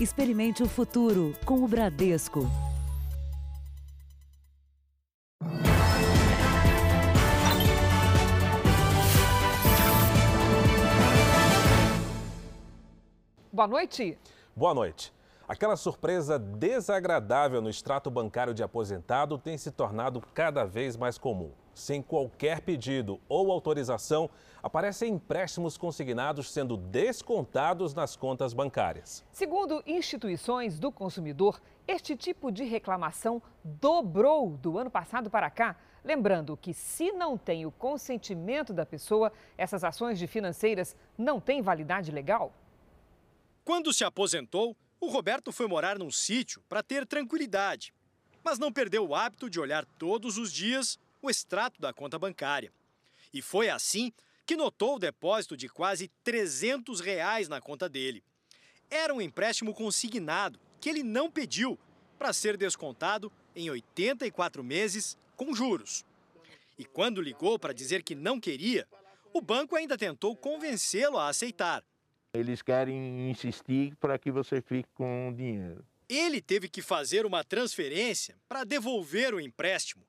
Experimente o futuro com o Bradesco. Boa noite. Boa noite. Aquela surpresa desagradável no extrato bancário de aposentado tem se tornado cada vez mais comum. Sem qualquer pedido ou autorização, aparecem empréstimos consignados sendo descontados nas contas bancárias. Segundo instituições do consumidor, este tipo de reclamação dobrou do ano passado para cá. Lembrando que, se não tem o consentimento da pessoa, essas ações de financeiras não têm validade legal. Quando se aposentou, o Roberto foi morar num sítio para ter tranquilidade, mas não perdeu o hábito de olhar todos os dias o extrato da conta bancária. E foi assim que notou o depósito de quase 300 reais na conta dele. Era um empréstimo consignado que ele não pediu para ser descontado em 84 meses com juros. E quando ligou para dizer que não queria, o banco ainda tentou convencê-lo a aceitar. Eles querem insistir para que você fique com o dinheiro. Ele teve que fazer uma transferência para devolver o empréstimo.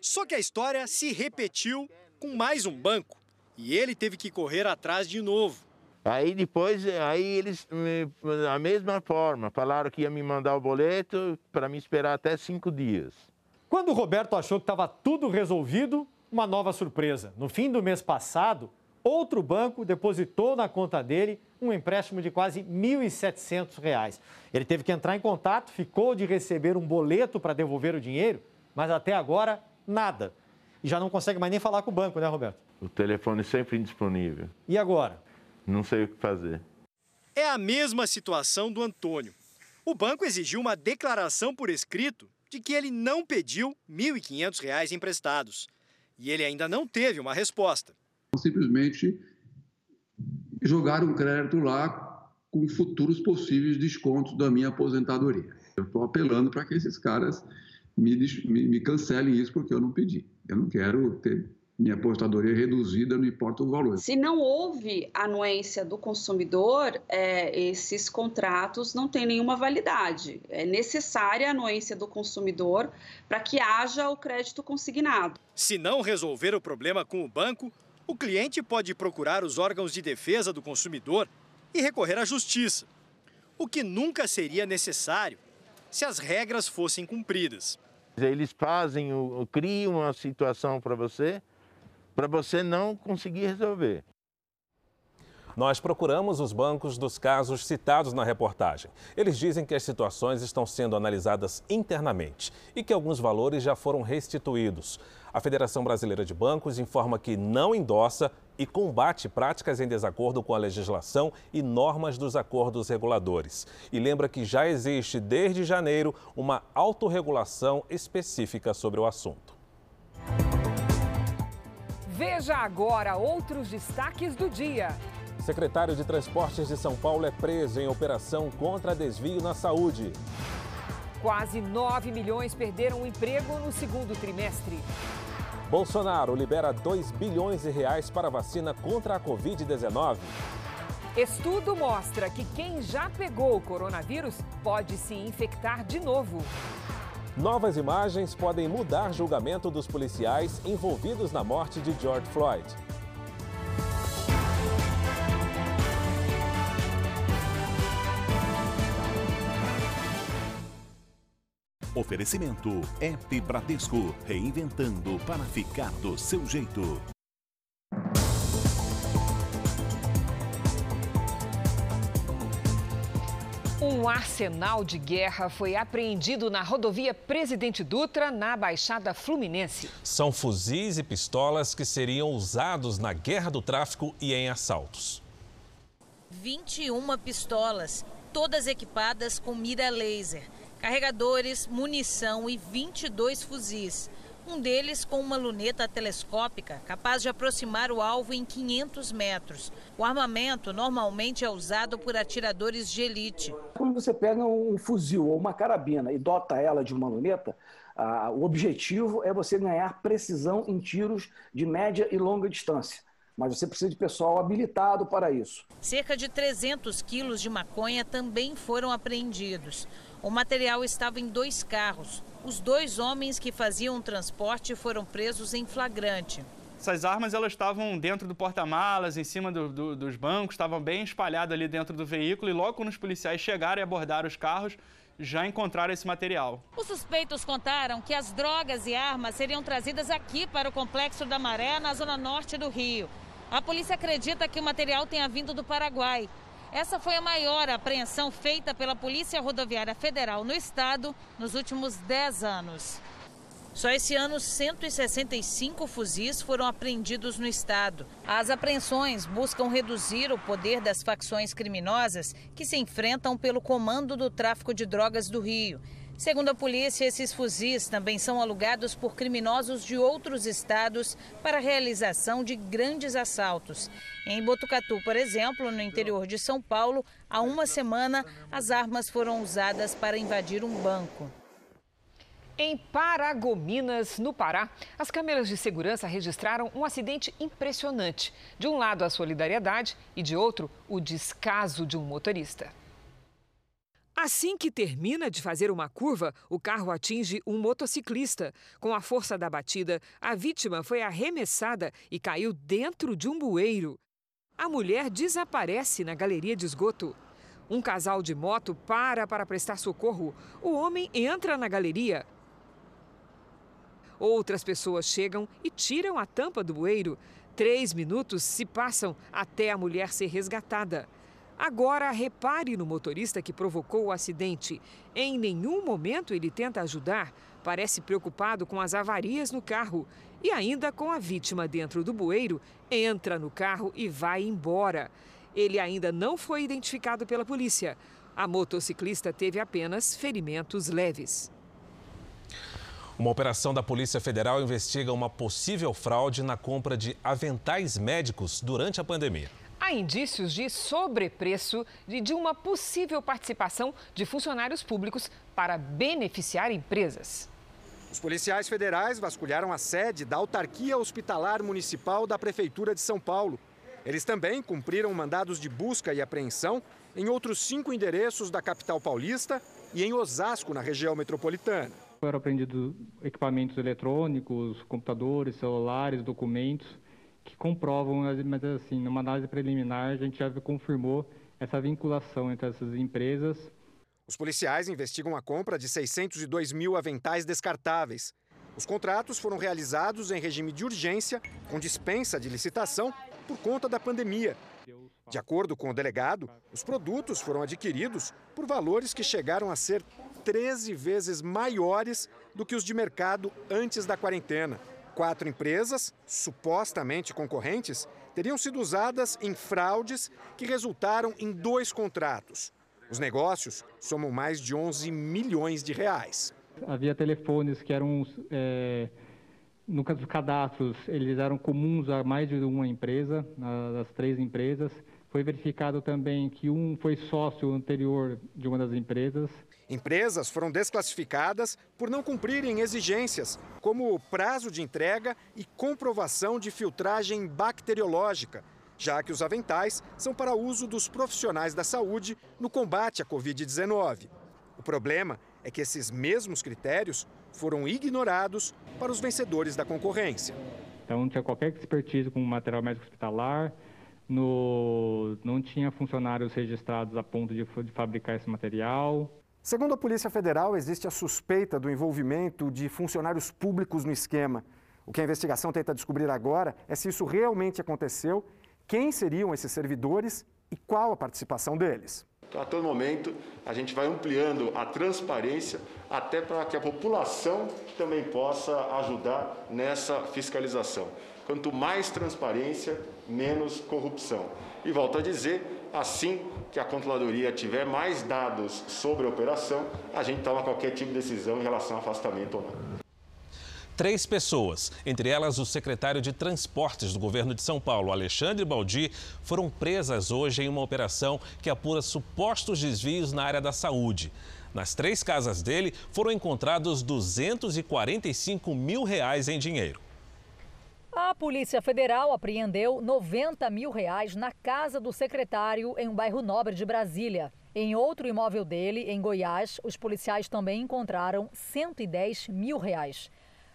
Só que a história se repetiu com mais um banco e ele teve que correr atrás de novo. Aí depois, aí eles, da mesma forma, falaram que ia me mandar o boleto para me esperar até cinco dias. Quando o Roberto achou que estava tudo resolvido, uma nova surpresa. No fim do mês passado, outro banco depositou na conta dele um empréstimo de quase R$ 1.700. Ele teve que entrar em contato, ficou de receber um boleto para devolver o dinheiro, mas até agora, nada. E já não consegue mais nem falar com o banco, né, Roberto? O telefone sempre indisponível. E agora? Não sei o que fazer. É a mesma situação do Antônio. O banco exigiu uma declaração por escrito de que ele não pediu R$ 1.500 emprestados. E ele ainda não teve uma resposta. Simplesmente jogaram um crédito lá com futuros possíveis descontos da minha aposentadoria. Eu estou apelando para que esses caras me, me, me, cancelem isso porque eu não pedi. Eu não quero ter minha apostadoria reduzida, não importa o valor. Se não houve anuência do consumidor, é, esses contratos não têm nenhuma validade. É necessária a anuência do consumidor para que haja o crédito consignado. Se não resolver o problema com o banco, o cliente pode procurar os órgãos de defesa do consumidor e recorrer à justiça, o que nunca seria necessário se as regras fossem cumpridas. Eles fazem, criam uma situação para você, para você não conseguir resolver. Nós procuramos os bancos dos casos citados na reportagem. Eles dizem que as situações estão sendo analisadas internamente e que alguns valores já foram restituídos. A Federação Brasileira de Bancos informa que não endossa e combate práticas em desacordo com a legislação e normas dos acordos reguladores. E lembra que já existe desde janeiro uma autorregulação específica sobre o assunto. Veja agora outros destaques do dia. Secretário de Transportes de São Paulo é preso em operação contra desvio na saúde. Quase 9 milhões perderam o emprego no segundo trimestre. Bolsonaro libera 2 bilhões de reais para vacina contra a Covid-19. Estudo mostra que quem já pegou o coronavírus pode se infectar de novo. Novas imagens podem mudar julgamento dos policiais envolvidos na morte de George Floyd. Oferecimento App Bradesco, reinventando para ficar do seu jeito. Um arsenal de guerra foi apreendido na rodovia Presidente Dutra, na Baixada Fluminense. São fuzis e pistolas que seriam usados na guerra do tráfico e em assaltos. 21 pistolas, todas equipadas com mira laser carregadores, munição e 22 fuzis. Um deles com uma luneta telescópica capaz de aproximar o alvo em 500 metros. O armamento normalmente é usado por atiradores de elite. Quando você pega um fuzil ou uma carabina e dota ela de uma luneta, ah, o objetivo é você ganhar precisão em tiros de média e longa distância. mas você precisa de pessoal habilitado para isso. Cerca de 300 quilos de maconha também foram apreendidos. O material estava em dois carros. Os dois homens que faziam o transporte foram presos em flagrante. Essas armas elas estavam dentro do porta-malas, em cima do, do, dos bancos, estavam bem espalhadas ali dentro do veículo e logo quando os policiais chegaram e abordaram os carros, já encontraram esse material. Os suspeitos contaram que as drogas e armas seriam trazidas aqui para o Complexo da Maré, na zona norte do Rio. A polícia acredita que o material tenha vindo do Paraguai. Essa foi a maior apreensão feita pela Polícia Rodoviária Federal no estado nos últimos 10 anos. Só esse ano, 165 fuzis foram apreendidos no estado. As apreensões buscam reduzir o poder das facções criminosas que se enfrentam pelo comando do tráfico de drogas do Rio. Segundo a polícia, esses fuzis também são alugados por criminosos de outros estados para a realização de grandes assaltos. Em Botucatu, por exemplo, no interior de São Paulo, há uma semana, as armas foram usadas para invadir um banco. Em Paragominas, no Pará, as câmeras de segurança registraram um acidente impressionante. De um lado, a solidariedade e de outro, o descaso de um motorista. Assim que termina de fazer uma curva, o carro atinge um motociclista. Com a força da batida, a vítima foi arremessada e caiu dentro de um bueiro. A mulher desaparece na galeria de esgoto. Um casal de moto para para prestar socorro. O homem entra na galeria. Outras pessoas chegam e tiram a tampa do bueiro. Três minutos se passam até a mulher ser resgatada. Agora, repare no motorista que provocou o acidente. Em nenhum momento ele tenta ajudar. Parece preocupado com as avarias no carro. E ainda com a vítima dentro do bueiro, entra no carro e vai embora. Ele ainda não foi identificado pela polícia. A motociclista teve apenas ferimentos leves. Uma operação da Polícia Federal investiga uma possível fraude na compra de aventais médicos durante a pandemia. Há indícios de sobrepreço e de uma possível participação de funcionários públicos para beneficiar empresas. Os policiais federais vasculharam a sede da Autarquia Hospitalar Municipal da Prefeitura de São Paulo. Eles também cumpriram mandados de busca e apreensão em outros cinco endereços da capital paulista e em Osasco, na região metropolitana. Foram apreendidos equipamentos eletrônicos, computadores, celulares, documentos que comprovam, mas assim, numa análise preliminar a gente já confirmou essa vinculação entre essas empresas. Os policiais investigam a compra de 602 mil aventais descartáveis. Os contratos foram realizados em regime de urgência, com dispensa de licitação, por conta da pandemia. De acordo com o delegado, os produtos foram adquiridos por valores que chegaram a ser 13 vezes maiores do que os de mercado antes da quarentena. Quatro empresas, supostamente concorrentes, teriam sido usadas em fraudes que resultaram em dois contratos. Os negócios somam mais de 11 milhões de reais. Havia telefones que eram, é, no caso dos cadastros, eles eram comuns a mais de uma empresa, das três empresas. Foi verificado também que um foi sócio anterior de uma das empresas. Empresas foram desclassificadas por não cumprirem exigências, como o prazo de entrega e comprovação de filtragem bacteriológica, já que os aventais são para uso dos profissionais da saúde no combate à Covid-19. O problema é que esses mesmos critérios foram ignorados para os vencedores da concorrência. Então, não tinha qualquer expertise com material médico hospitalar, no, não tinha funcionários registrados a ponto de, de fabricar esse material. Segundo a Polícia Federal, existe a suspeita do envolvimento de funcionários públicos no esquema. O que a investigação tenta descobrir agora é se isso realmente aconteceu, quem seriam esses servidores e qual a participação deles. Então, a todo momento, a gente vai ampliando a transparência até para que a população também possa ajudar nessa fiscalização. Quanto mais transparência, menos corrupção. E volto a dizer, assim que a controladoria tiver mais dados sobre a operação, a gente toma qualquer tipo de decisão em relação a afastamento ou não. Três pessoas, entre elas o secretário de Transportes do governo de São Paulo, Alexandre Baldi, foram presas hoje em uma operação que apura supostos desvios na área da saúde. Nas três casas dele foram encontrados 245 mil reais em dinheiro. A Polícia Federal apreendeu 90 mil reais na casa do secretário em um bairro nobre de Brasília. Em outro imóvel dele, em Goiás, os policiais também encontraram 110 mil reais.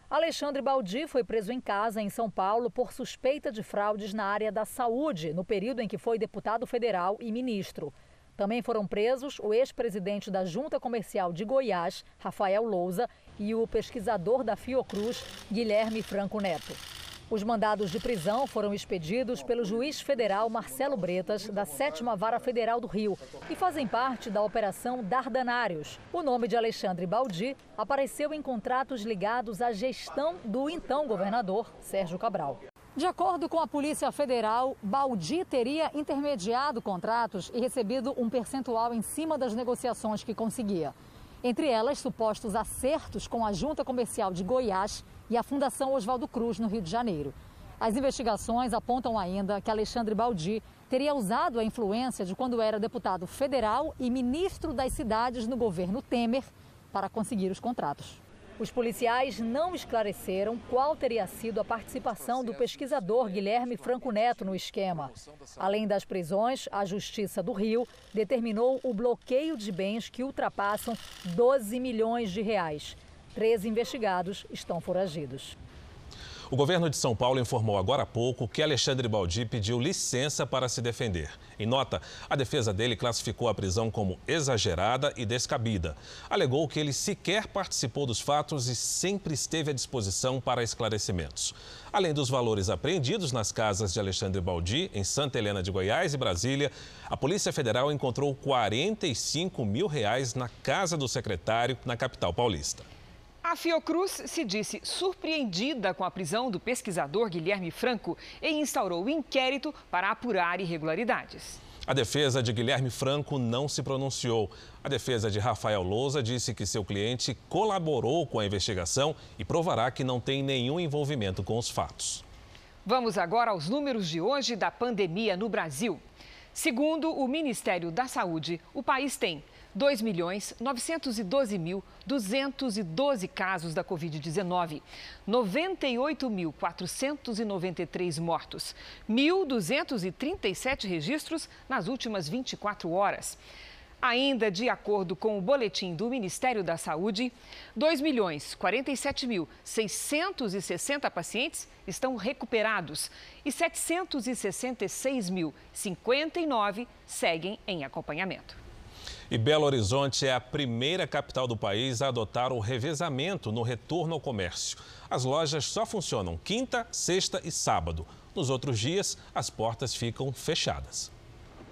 Alexandre Baldi foi preso em casa em São Paulo por suspeita de fraudes na área da saúde, no período em que foi deputado federal e ministro. Também foram presos o ex-presidente da Junta Comercial de Goiás, Rafael Louza, e o pesquisador da Fiocruz, Guilherme Franco Neto. Os mandados de prisão foram expedidos pelo juiz federal Marcelo Bretas, da 7 Vara Federal do Rio, e fazem parte da Operação Dardanários. O nome de Alexandre Baldi apareceu em contratos ligados à gestão do então governador Sérgio Cabral. De acordo com a Polícia Federal, Baldi teria intermediado contratos e recebido um percentual em cima das negociações que conseguia. Entre elas, supostos acertos com a Junta Comercial de Goiás e a Fundação Oswaldo Cruz, no Rio de Janeiro. As investigações apontam ainda que Alexandre Baldi teria usado a influência de quando era deputado federal e ministro das cidades no governo Temer para conseguir os contratos. Os policiais não esclareceram qual teria sido a participação do pesquisador Guilherme Franco Neto no esquema. Além das prisões, a Justiça do Rio determinou o bloqueio de bens que ultrapassam 12 milhões de reais. Três investigados estão foragidos. O governo de São Paulo informou agora há pouco que Alexandre Baldi pediu licença para se defender. Em nota, a defesa dele classificou a prisão como exagerada e descabida. Alegou que ele sequer participou dos fatos e sempre esteve à disposição para esclarecimentos. Além dos valores apreendidos nas casas de Alexandre Baldi, em Santa Helena de Goiás e Brasília, a Polícia Federal encontrou 45 mil reais na casa do secretário na capital paulista. A Fiocruz se disse surpreendida com a prisão do pesquisador Guilherme Franco e instaurou inquérito para apurar irregularidades. A defesa de Guilherme Franco não se pronunciou. A defesa de Rafael Louza disse que seu cliente colaborou com a investigação e provará que não tem nenhum envolvimento com os fatos. Vamos agora aos números de hoje da pandemia no Brasil. Segundo o Ministério da Saúde, o país tem 2.912.212 casos da Covid-19, 98.493 mortos, 1.237 registros nas últimas 24 horas. Ainda de acordo com o boletim do Ministério da Saúde, 2.047.660 pacientes estão recuperados e 766.059 seguem em acompanhamento. E Belo Horizonte é a primeira capital do país a adotar o revezamento no retorno ao comércio. As lojas só funcionam quinta, sexta e sábado. Nos outros dias, as portas ficam fechadas.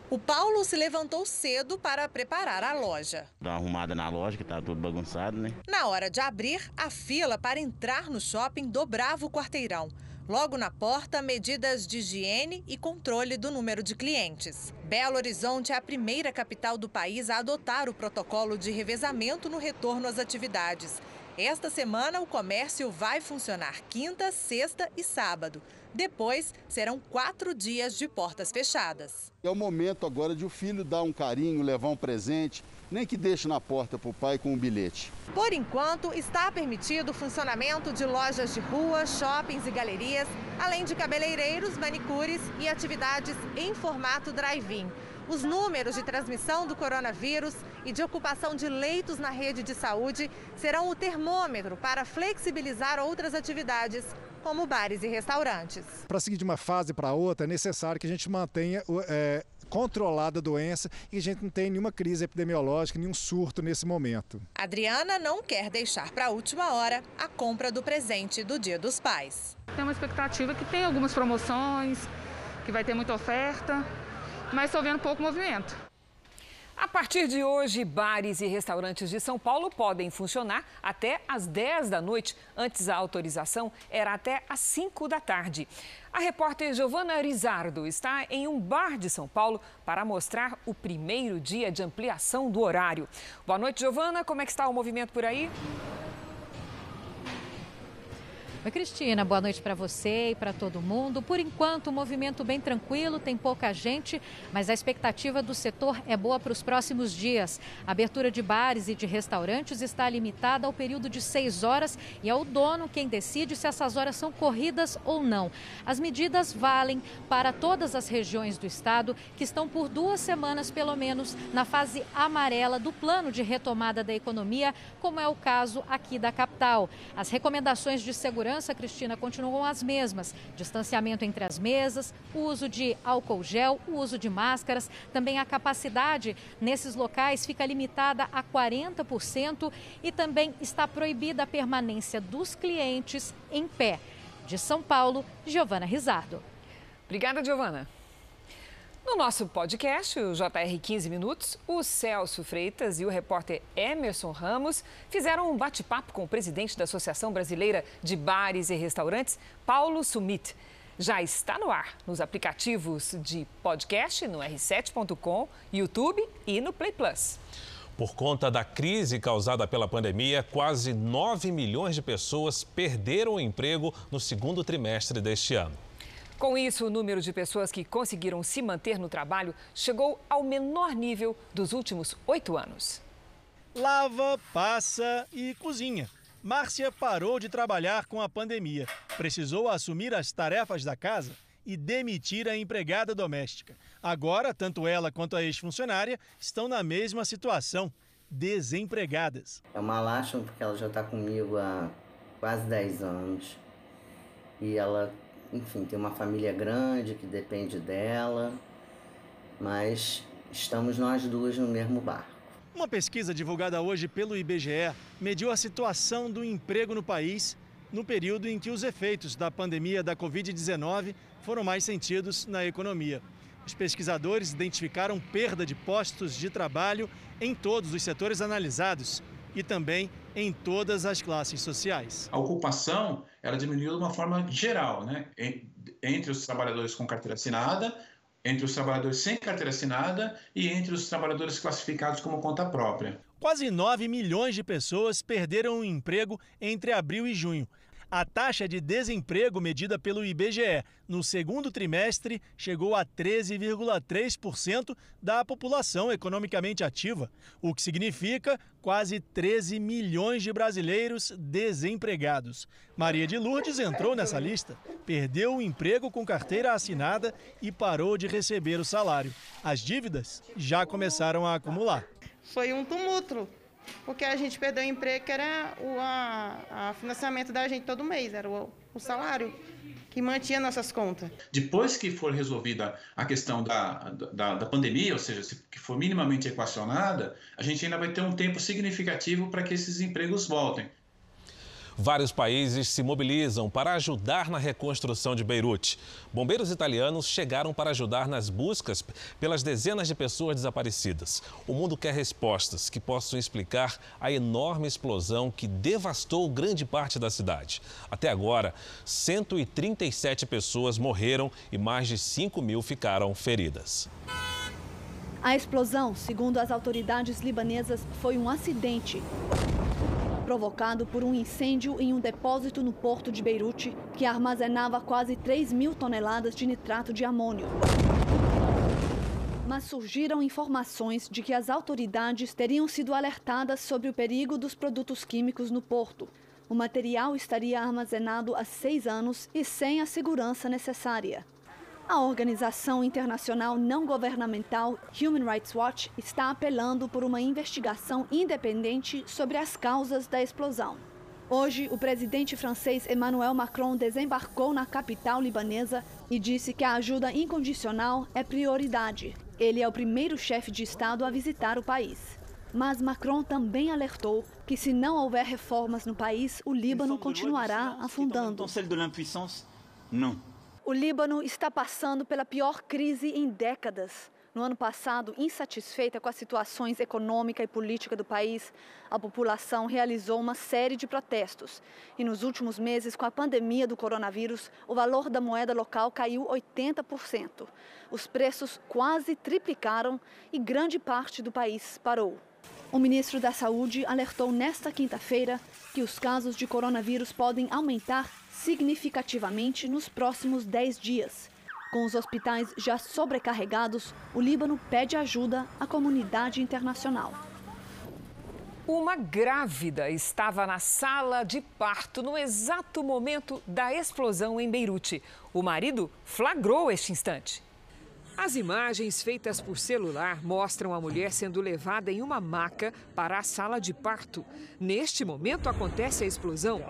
O Paulo se levantou cedo para preparar a loja. Dá uma arrumada na loja, que tá tudo bagunçado, né? Na hora de abrir, a fila para entrar no shopping dobrava o quarteirão. Logo na porta, medidas de higiene e controle do número de clientes. Belo Horizonte é a primeira capital do país a adotar o protocolo de revezamento no retorno às atividades. Esta semana, o comércio vai funcionar quinta, sexta e sábado. Depois, serão quatro dias de portas fechadas. É o momento agora de o filho dar um carinho, levar um presente, nem que deixe na porta para o pai com um bilhete. Por enquanto, está permitido o funcionamento de lojas de rua, shoppings e galerias, além de cabeleireiros, manicures e atividades em formato drive-in. Os números de transmissão do coronavírus e de ocupação de leitos na rede de saúde serão o termômetro para flexibilizar outras atividades, como bares e restaurantes. Para seguir de uma fase para outra, é necessário que a gente mantenha é, controlada a doença e a gente não tenha nenhuma crise epidemiológica, nenhum surto nesse momento. Adriana não quer deixar para a última hora a compra do presente do Dia dos Pais. Tem uma expectativa que tem algumas promoções, que vai ter muita oferta, mas estou vendo pouco movimento. A partir de hoje, bares e restaurantes de São Paulo podem funcionar até às 10 da noite. Antes, a autorização era até às 5 da tarde. A repórter Giovana Rizardo está em um bar de São Paulo para mostrar o primeiro dia de ampliação do horário. Boa noite, Giovana. Como é que está o movimento por aí? Oi, Cristina, boa noite para você e para todo mundo. Por enquanto, o movimento bem tranquilo, tem pouca gente, mas a expectativa do setor é boa para os próximos dias. A abertura de bares e de restaurantes está limitada ao período de seis horas e é o dono quem decide se essas horas são corridas ou não. As medidas valem para todas as regiões do estado que estão por duas semanas, pelo menos, na fase amarela do plano de retomada da economia, como é o caso aqui da capital. As recomendações de segurança segurança, Cristina, continuam as mesmas: distanciamento entre as mesas, uso de álcool gel, uso de máscaras. Também a capacidade nesses locais fica limitada a 40% e também está proibida a permanência dos clientes em pé. De São Paulo, Giovana Rizardo. Obrigada, Giovana. No nosso podcast, o JR 15 Minutos, o Celso Freitas e o repórter Emerson Ramos fizeram um bate-papo com o presidente da Associação Brasileira de Bares e Restaurantes, Paulo Sumit. Já está no ar nos aplicativos de podcast, no r7.com, YouTube e no Play Plus. Por conta da crise causada pela pandemia, quase 9 milhões de pessoas perderam o emprego no segundo trimestre deste ano. Com isso, o número de pessoas que conseguiram se manter no trabalho chegou ao menor nível dos últimos oito anos. Lava, passa e cozinha. Márcia parou de trabalhar com a pandemia. Precisou assumir as tarefas da casa e demitir a empregada doméstica. Agora, tanto ela quanto a ex-funcionária estão na mesma situação, desempregadas. É uma lástima porque ela já está comigo há quase 10 anos e ela enfim, tem uma família grande que depende dela, mas estamos nós duas no mesmo barco. Uma pesquisa divulgada hoje pelo IBGE mediu a situação do emprego no país no período em que os efeitos da pandemia da Covid-19 foram mais sentidos na economia. Os pesquisadores identificaram perda de postos de trabalho em todos os setores analisados e também em todas as classes sociais. A ocupação ela diminuiu de uma forma geral, né? entre os trabalhadores com carteira assinada, entre os trabalhadores sem carteira assinada e entre os trabalhadores classificados como conta própria. Quase 9 milhões de pessoas perderam o emprego entre abril e junho. A taxa de desemprego medida pelo IBGE no segundo trimestre chegou a 13,3% da população economicamente ativa, o que significa quase 13 milhões de brasileiros desempregados. Maria de Lourdes entrou nessa lista, perdeu o emprego com carteira assinada e parou de receber o salário. As dívidas já começaram a acumular. Foi um tumulto porque a gente perdeu o emprego, que era o a, a financiamento da gente todo mês, era o, o salário que mantinha nossas contas. Depois que for resolvida a questão da, da, da, pandemia, ou seja, se que for minimamente equacionada, a gente ainda vai ter um tempo significativo para que esses empregos voltem. Vários países se mobilizam para ajudar na reconstrução de Beirute. Bombeiros italianos chegaram para ajudar nas buscas pelas dezenas de pessoas desaparecidas. O mundo quer respostas que possam explicar a enorme explosão que devastou grande parte da cidade. Até agora, 137 pessoas morreram e mais de 5 mil ficaram feridas. A explosão, segundo as autoridades libanesas, foi um acidente provocado por um incêndio em um depósito no porto de Beirute que armazenava quase 3 mil toneladas de nitrato de amônio. Mas surgiram informações de que as autoridades teriam sido alertadas sobre o perigo dos produtos químicos no porto. O material estaria armazenado há seis anos e sem a segurança necessária. A organização internacional não governamental Human Rights Watch está apelando por uma investigação independente sobre as causas da explosão. Hoje, o presidente francês Emmanuel Macron desembarcou na capital libanesa e disse que a ajuda incondicional é prioridade. Ele é o primeiro chefe de Estado a visitar o país. Mas Macron também alertou que, se não houver reformas no país, o Líbano continuará afundando. Não. O Líbano está passando pela pior crise em décadas. No ano passado, insatisfeita com as situações econômica e política do país, a população realizou uma série de protestos. E nos últimos meses, com a pandemia do coronavírus, o valor da moeda local caiu 80%. Os preços quase triplicaram e grande parte do país parou. O ministro da Saúde alertou nesta quinta-feira que os casos de coronavírus podem aumentar significativamente nos próximos 10 dias. Com os hospitais já sobrecarregados, o Líbano pede ajuda à comunidade internacional. Uma grávida estava na sala de parto no exato momento da explosão em Beirute. O marido flagrou este instante. As imagens feitas por celular mostram a mulher sendo levada em uma maca para a sala de parto. Neste momento acontece a explosão.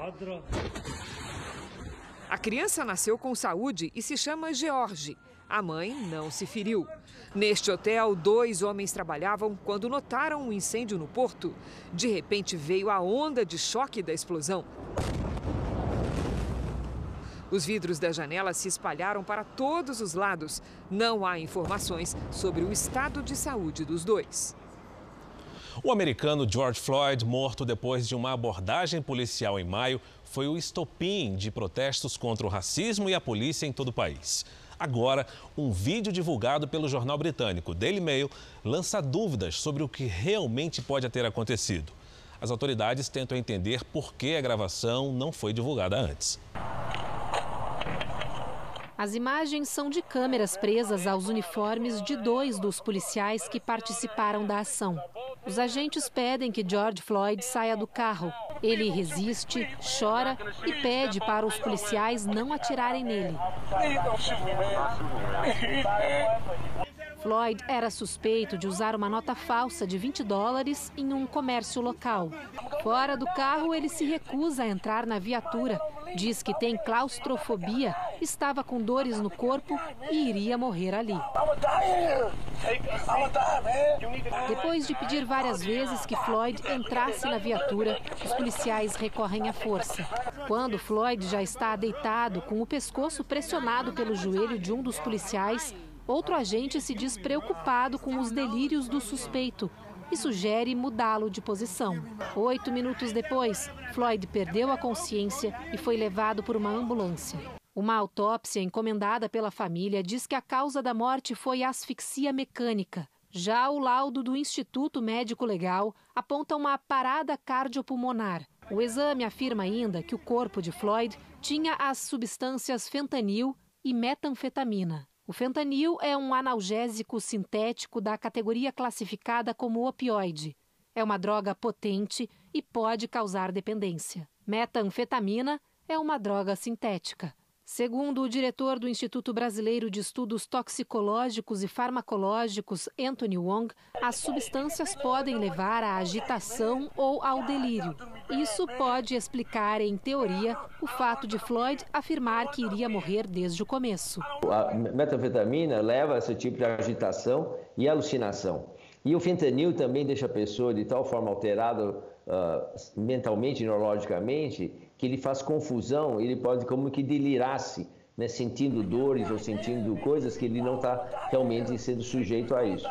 A criança nasceu com saúde e se chama George. A mãe não se feriu. Neste hotel, dois homens trabalhavam quando notaram um incêndio no porto. De repente veio a onda de choque da explosão. Os vidros da janela se espalharam para todos os lados. Não há informações sobre o estado de saúde dos dois. O americano George Floyd, morto depois de uma abordagem policial em maio, foi o estopim de protestos contra o racismo e a polícia em todo o país. Agora, um vídeo divulgado pelo jornal britânico Daily Mail lança dúvidas sobre o que realmente pode ter acontecido. As autoridades tentam entender por que a gravação não foi divulgada antes. As imagens são de câmeras presas aos uniformes de dois dos policiais que participaram da ação. Os agentes pedem que George Floyd saia do carro. Ele resiste, chora e pede para os policiais não atirarem nele. Floyd era suspeito de usar uma nota falsa de 20 dólares em um comércio local. Fora do carro, ele se recusa a entrar na viatura. Diz que tem claustrofobia, estava com dores no corpo e iria morrer ali. Depois de pedir várias vezes que Floyd entrasse na viatura, os policiais recorrem à força. Quando Floyd já está deitado, com o pescoço pressionado pelo joelho de um dos policiais, outro agente se diz preocupado com os delírios do suspeito e sugere mudá-lo de posição. Oito minutos depois, Floyd perdeu a consciência e foi levado por uma ambulância. Uma autópsia encomendada pela família diz que a causa da morte foi asfixia mecânica. Já o laudo do Instituto Médico Legal aponta uma parada cardiopulmonar. O exame afirma ainda que o corpo de Floyd tinha as substâncias fentanil e metanfetamina. O fentanil é um analgésico sintético da categoria classificada como opioide. É uma droga potente e pode causar dependência. Metanfetamina é uma droga sintética. Segundo o diretor do Instituto Brasileiro de Estudos Toxicológicos e Farmacológicos, Anthony Wong, as substâncias podem levar à agitação ou ao delírio. Isso pode explicar, em teoria, o fato de Floyd afirmar que iria morrer desde o começo. A metanfetamina leva a esse tipo de agitação e alucinação. E o fentanil também deixa a pessoa de tal forma alterada uh, mentalmente, neurologicamente, que ele faz confusão, ele pode como que delirar-se, né, sentindo dores ou sentindo coisas que ele não está realmente sendo sujeito a isso.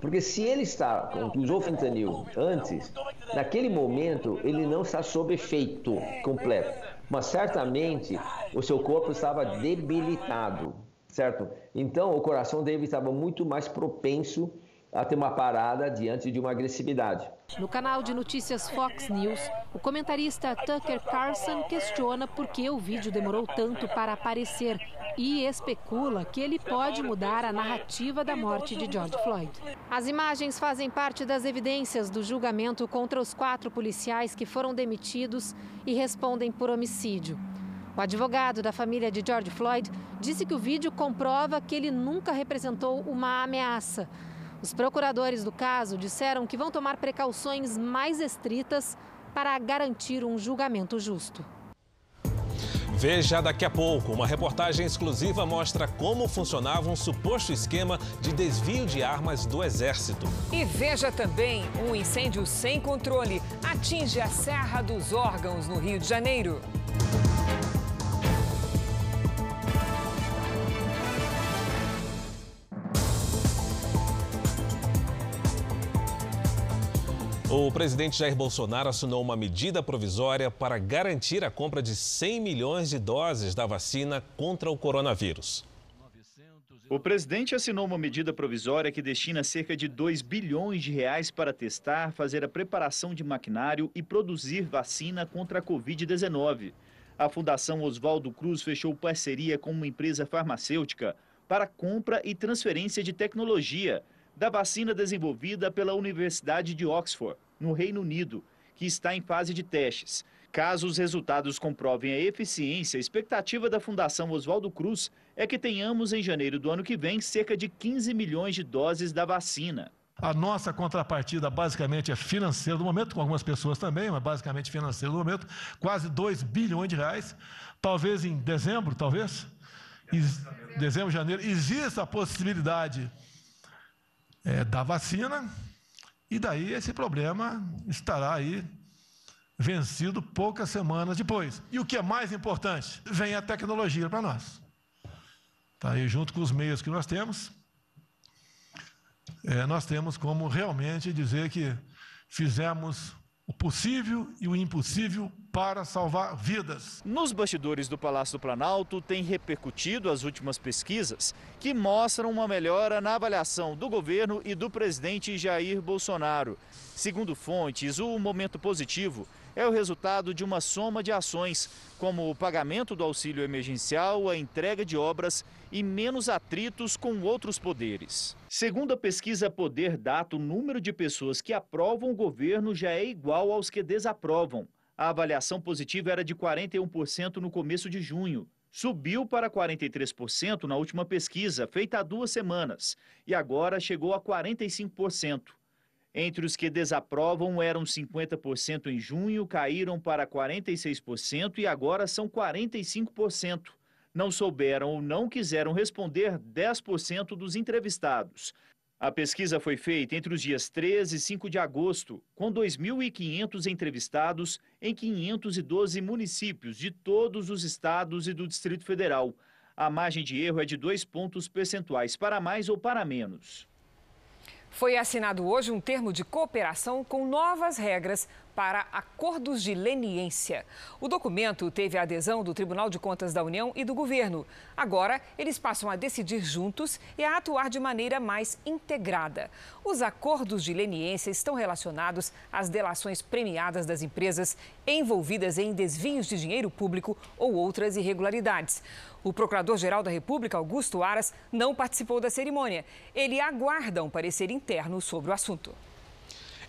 Porque se ele está, usou fentanil antes, naquele momento ele não está sob efeito completo, mas certamente o seu corpo estava debilitado, certo? Então o coração dele estava muito mais propenso a ter uma parada diante de uma agressividade. No canal de notícias Fox News, o comentarista Tucker Carlson questiona por que o vídeo demorou tanto para aparecer e especula que ele pode mudar a narrativa da morte de George Floyd. As imagens fazem parte das evidências do julgamento contra os quatro policiais que foram demitidos e respondem por homicídio. O advogado da família de George Floyd disse que o vídeo comprova que ele nunca representou uma ameaça os procuradores do caso disseram que vão tomar precauções mais estritas para garantir um julgamento justo. Veja daqui a pouco. Uma reportagem exclusiva mostra como funcionava um suposto esquema de desvio de armas do Exército. E veja também um incêndio sem controle atinge a Serra dos Órgãos, no Rio de Janeiro. O presidente Jair Bolsonaro assinou uma medida provisória para garantir a compra de 100 milhões de doses da vacina contra o coronavírus. O presidente assinou uma medida provisória que destina cerca de 2 bilhões de reais para testar, fazer a preparação de maquinário e produzir vacina contra a Covid-19. A Fundação Oswaldo Cruz fechou parceria com uma empresa farmacêutica para compra e transferência de tecnologia da vacina desenvolvida pela Universidade de Oxford, no Reino Unido, que está em fase de testes. Caso os resultados comprovem a eficiência, a expectativa da Fundação Oswaldo Cruz é que tenhamos em janeiro do ano que vem cerca de 15 milhões de doses da vacina. A nossa contrapartida basicamente é financeira do momento, com algumas pessoas também, mas basicamente financeira do momento, quase 2 bilhões de reais. Talvez em dezembro, talvez, dezembro, janeiro, exista a possibilidade é, da vacina, e daí esse problema estará aí vencido poucas semanas depois. E o que é mais importante? Vem a tecnologia para nós. Tá aí junto com os meios que nós temos, é, nós temos como realmente dizer que fizemos o possível e o impossível para salvar vidas. Nos bastidores do Palácio do Planalto tem repercutido as últimas pesquisas que mostram uma melhora na avaliação do governo e do presidente Jair Bolsonaro. Segundo fontes, o momento positivo é o resultado de uma soma de ações, como o pagamento do auxílio emergencial, a entrega de obras e menos atritos com outros poderes. Segundo a pesquisa Poder Data, o número de pessoas que aprovam o governo já é igual aos que desaprovam. A avaliação positiva era de 41% no começo de junho. Subiu para 43% na última pesquisa, feita há duas semanas, e agora chegou a 45%. Entre os que desaprovam eram 50% em junho, caíram para 46% e agora são 45%. Não souberam ou não quiseram responder 10% dos entrevistados. A pesquisa foi feita entre os dias 13 e 5 de agosto, com 2.500 entrevistados em 512 municípios de todos os estados e do Distrito Federal. A margem de erro é de dois pontos percentuais, para mais ou para menos. Foi assinado hoje um termo de cooperação com novas regras para acordos de leniência. O documento teve a adesão do Tribunal de Contas da União e do governo. Agora, eles passam a decidir juntos e a atuar de maneira mais integrada. Os acordos de leniência estão relacionados às delações premiadas das empresas envolvidas em desvios de dinheiro público ou outras irregularidades. O Procurador-Geral da República, Augusto Aras, não participou da cerimônia. Ele aguarda um parecer interno sobre o assunto.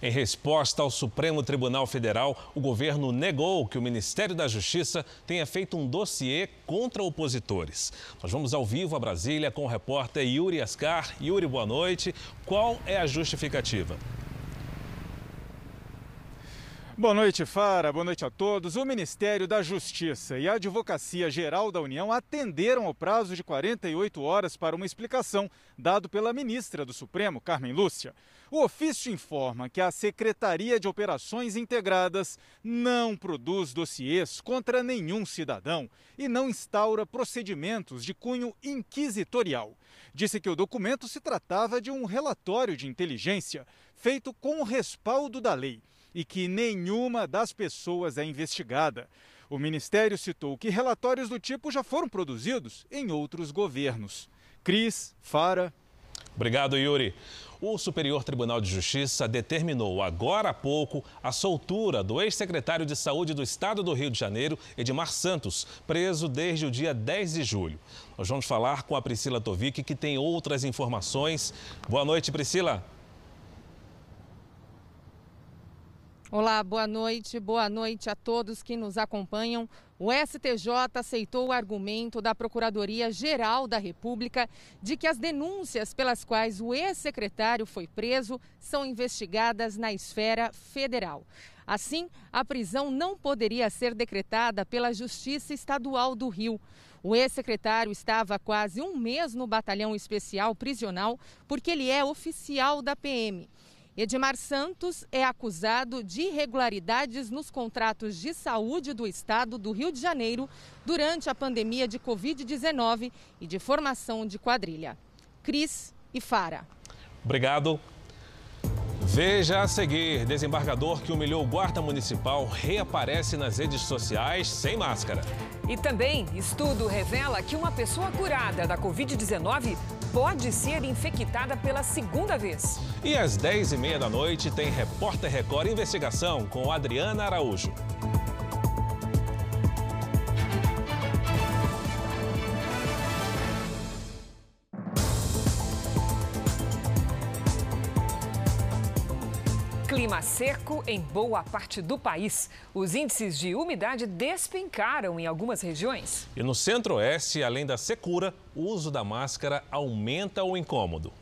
Em resposta ao Supremo Tribunal Federal, o governo negou que o Ministério da Justiça tenha feito um dossiê contra opositores. Nós vamos ao vivo a Brasília com o repórter Yuri Ascar. Yuri, boa noite. Qual é a justificativa? Boa noite, Fara. Boa noite a todos. O Ministério da Justiça e a Advocacia Geral da União atenderam ao prazo de 48 horas para uma explicação dado pela ministra do Supremo, Carmen Lúcia. O ofício informa que a Secretaria de Operações Integradas não produz dossiês contra nenhum cidadão e não instaura procedimentos de cunho inquisitorial. Disse que o documento se tratava de um relatório de inteligência feito com o respaldo da lei e que nenhuma das pessoas é investigada. O Ministério citou que relatórios do tipo já foram produzidos em outros governos. Cris, Fara. Obrigado, Yuri. O Superior Tribunal de Justiça determinou agora há pouco a soltura do ex-secretário de Saúde do Estado do Rio de Janeiro, Edmar Santos, preso desde o dia 10 de julho. Nós vamos falar com a Priscila Tovic, que tem outras informações. Boa noite, Priscila. Olá, boa noite. Boa noite a todos que nos acompanham. O STJ aceitou o argumento da Procuradoria-Geral da República de que as denúncias pelas quais o ex-secretário foi preso são investigadas na esfera federal. Assim, a prisão não poderia ser decretada pela Justiça Estadual do Rio. O ex-secretário estava há quase um mês no batalhão especial prisional porque ele é oficial da PM. Edmar Santos é acusado de irregularidades nos contratos de saúde do estado do Rio de Janeiro durante a pandemia de Covid-19 e de formação de quadrilha. Cris e Fara. Obrigado. Veja a seguir: desembargador que humilhou guarda municipal reaparece nas redes sociais sem máscara. E também, estudo revela que uma pessoa curada da Covid-19 pode ser infectada pela segunda vez. E às 10h30 da noite tem Repórter Record Investigação com Adriana Araújo. Seco em boa parte do país. Os índices de umidade despencaram em algumas regiões. E no centro-oeste, além da secura, o uso da máscara aumenta o incômodo.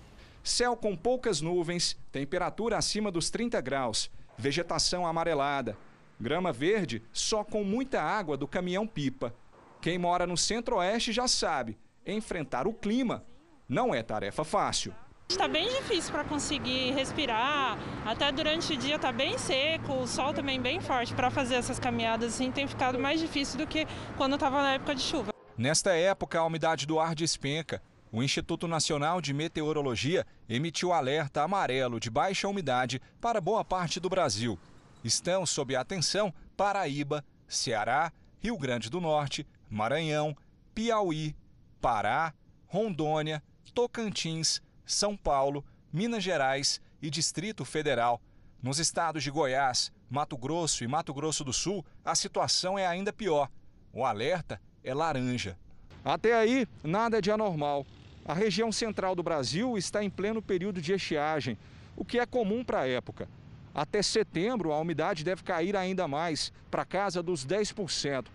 Céu com poucas nuvens, temperatura acima dos 30 graus, vegetação amarelada, grama verde só com muita água do caminhão-pipa. Quem mora no centro-oeste já sabe, enfrentar o clima não é tarefa fácil. Está bem difícil para conseguir respirar, até durante o dia está bem seco, o sol também bem forte para fazer essas caminhadas assim tem ficado mais difícil do que quando estava na época de chuva. Nesta época, a umidade do ar despenca. O Instituto Nacional de Meteorologia emitiu alerta amarelo de baixa umidade para boa parte do Brasil. Estão sob atenção Paraíba, Ceará, Rio Grande do Norte, Maranhão, Piauí, Pará, Rondônia, Tocantins, São Paulo, Minas Gerais e Distrito Federal. Nos estados de Goiás, Mato Grosso e Mato Grosso do Sul, a situação é ainda pior. O alerta é laranja. Até aí, nada de anormal. A região central do Brasil está em pleno período de estiagem, o que é comum para a época. Até setembro, a umidade deve cair ainda mais, para casa dos 10%.